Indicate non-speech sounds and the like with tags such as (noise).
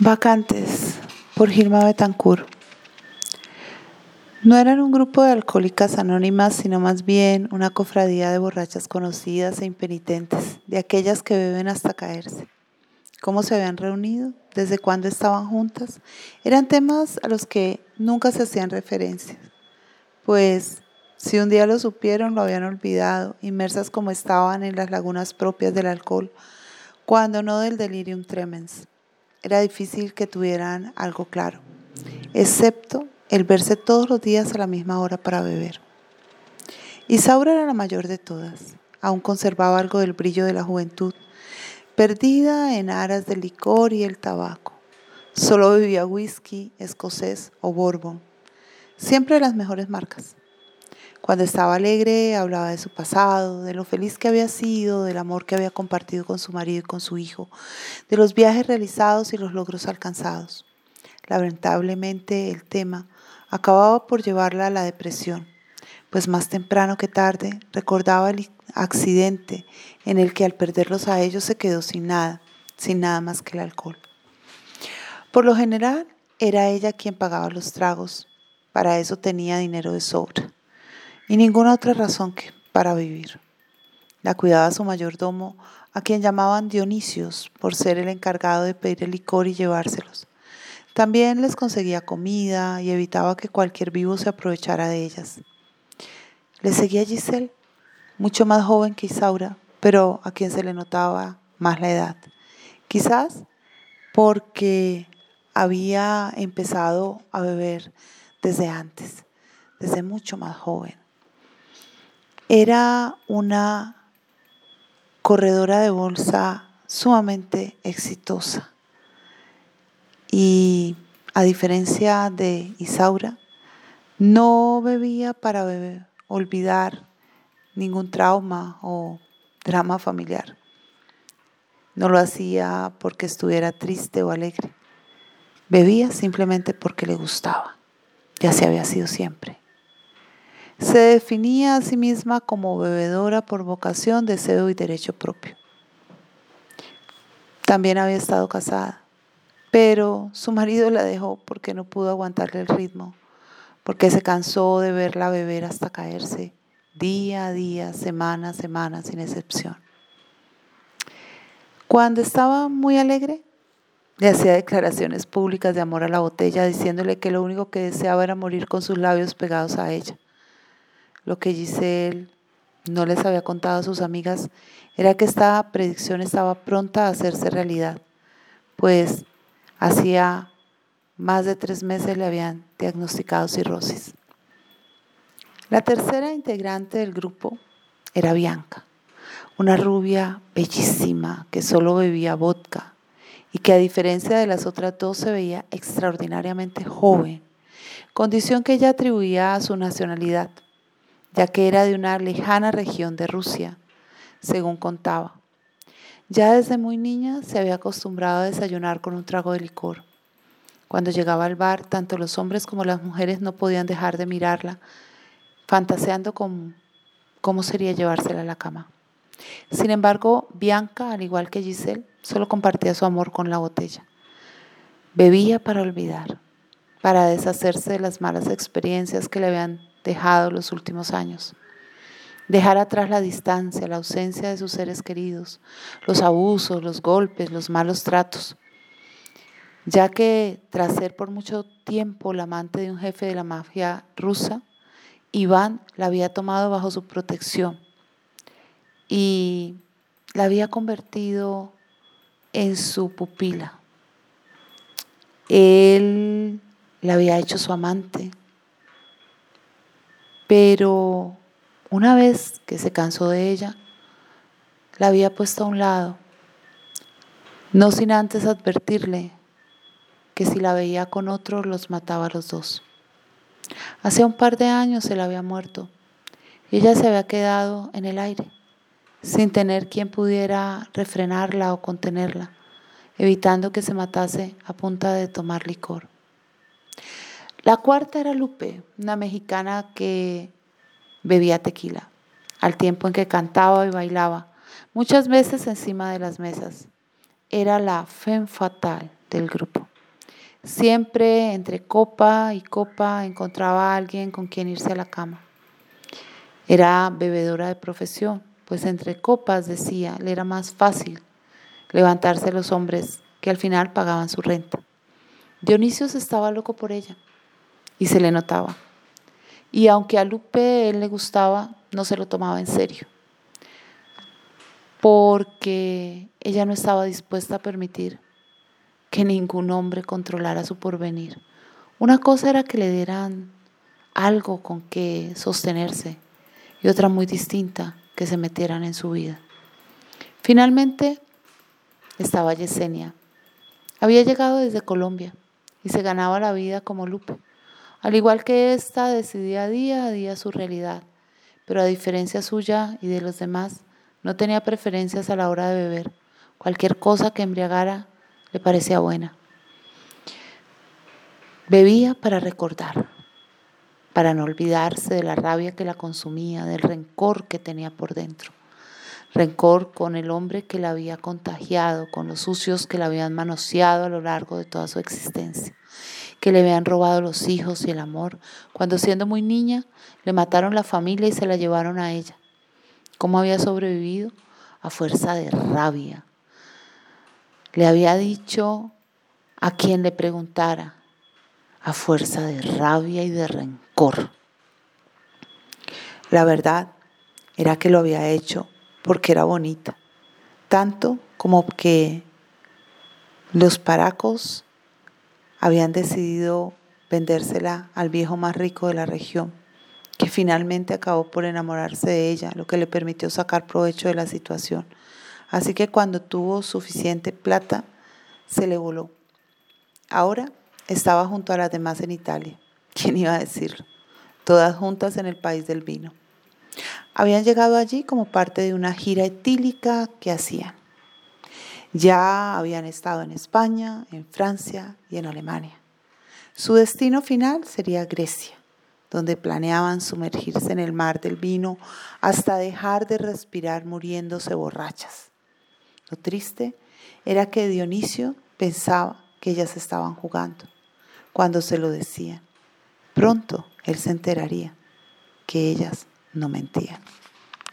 Vacantes por Gilma Betancourt. No eran un grupo de alcohólicas anónimas, sino más bien una cofradía de borrachas conocidas e impenitentes, de aquellas que beben hasta caerse. ¿Cómo se habían reunido? ¿Desde cuándo estaban juntas? Eran temas a los que nunca se hacían referencias, pues si un día lo supieron, lo habían olvidado, inmersas como estaban en las lagunas propias del alcohol, cuando no del delirium tremens era difícil que tuvieran algo claro, excepto el verse todos los días a la misma hora para beber. Isaura era la mayor de todas, aún conservaba algo del brillo de la juventud, perdida en aras del licor y el tabaco. Solo bebía whisky, escocés o bourbon, siempre de las mejores marcas. Cuando estaba alegre hablaba de su pasado, de lo feliz que había sido, del amor que había compartido con su marido y con su hijo, de los viajes realizados y los logros alcanzados. Lamentablemente el tema acababa por llevarla a la depresión, pues más temprano que tarde recordaba el accidente en el que al perderlos a ellos se quedó sin nada, sin nada más que el alcohol. Por lo general era ella quien pagaba los tragos, para eso tenía dinero de sobra y ninguna otra razón que para vivir. La cuidaba su mayordomo, a quien llamaban Dionisios, por ser el encargado de pedir el licor y llevárselos. También les conseguía comida y evitaba que cualquier vivo se aprovechara de ellas. Le seguía Giselle, mucho más joven que Isaura, pero a quien se le notaba más la edad. Quizás porque había empezado a beber desde antes, desde mucho más joven. Era una corredora de bolsa sumamente exitosa. Y a diferencia de Isaura, no bebía para olvidar ningún trauma o drama familiar. No lo hacía porque estuviera triste o alegre. Bebía simplemente porque le gustaba. Y así había sido siempre. Se definía a sí misma como bebedora por vocación, deseo y derecho propio. También había estado casada, pero su marido la dejó porque no pudo aguantarle el ritmo, porque se cansó de verla beber hasta caerse, día a día, semana a semana, sin excepción. Cuando estaba muy alegre, le hacía declaraciones públicas de amor a la botella, diciéndole que lo único que deseaba era morir con sus labios pegados a ella. Lo que Giselle no les había contado a sus amigas era que esta predicción estaba pronta a hacerse realidad, pues hacía más de tres meses le habían diagnosticado cirrosis. La tercera integrante del grupo era Bianca, una rubia bellísima que solo bebía vodka y que a diferencia de las otras dos se veía extraordinariamente joven, condición que ella atribuía a su nacionalidad ya que era de una lejana región de Rusia, según contaba. Ya desde muy niña se había acostumbrado a desayunar con un trago de licor. Cuando llegaba al bar, tanto los hombres como las mujeres no podían dejar de mirarla, fantaseando con cómo sería llevársela a la cama. Sin embargo, Bianca, al igual que Giselle, solo compartía su amor con la botella. Bebía para olvidar, para deshacerse de las malas experiencias que le habían dejado los últimos años. Dejar atrás la distancia, la ausencia de sus seres queridos, los abusos, los golpes, los malos tratos. Ya que tras ser por mucho tiempo la amante de un jefe de la mafia rusa, Iván la había tomado bajo su protección y la había convertido en su pupila. Él la había hecho su amante, pero una vez que se cansó de ella, la había puesto a un lado, no sin antes advertirle que si la veía con otro los mataba a los dos. Hace un par de años se la había muerto y ella se había quedado en el aire, sin tener quien pudiera refrenarla o contenerla, evitando que se matase a punta de tomar licor. La cuarta era Lupe, una mexicana que bebía tequila, al tiempo en que cantaba y bailaba, muchas veces encima de las mesas. Era la femme fatal del grupo. Siempre entre copa y copa encontraba a alguien con quien irse a la cama. Era bebedora de profesión, pues entre copas, decía, le era más fácil levantarse los hombres que al final pagaban su renta. Dionisio estaba loco por ella y se le notaba. Y aunque a Lupe él le gustaba, no se lo tomaba en serio, porque ella no estaba dispuesta a permitir que ningún hombre controlara su porvenir. Una cosa era que le dieran algo con que sostenerse y otra muy distinta, que se metieran en su vida. Finalmente estaba Yesenia. Había llegado desde Colombia y se ganaba la vida como Lupe. Al igual que ésta, decidía día a día su realidad, pero a diferencia suya y de los demás, no tenía preferencias a la hora de beber. Cualquier cosa que embriagara le parecía buena. Bebía para recordar, para no olvidarse de la rabia que la consumía, del rencor que tenía por dentro. Rencor con el hombre que la había contagiado, con los sucios que la habían manoseado a lo largo de toda su existencia, que le habían robado los hijos y el amor, cuando siendo muy niña le mataron la familia y se la llevaron a ella. ¿Cómo había sobrevivido? A fuerza de rabia, le había dicho a quien le preguntara, a fuerza de rabia y de rencor. La verdad era que lo había hecho porque era bonita, tanto como que los paracos habían decidido vendérsela al viejo más rico de la región, que finalmente acabó por enamorarse de ella, lo que le permitió sacar provecho de la situación. Así que cuando tuvo suficiente plata, se le voló. Ahora estaba junto a las demás en Italia. (laughs) ¿Quién iba a decirlo? Todas juntas en el país del vino. Habían llegado allí como parte de una gira etílica que hacían. Ya habían estado en España, en Francia y en Alemania. Su destino final sería Grecia, donde planeaban sumergirse en el mar del vino hasta dejar de respirar muriéndose borrachas. Lo triste era que Dionisio pensaba que ellas estaban jugando cuando se lo decían. Pronto él se enteraría que ellas no mentían.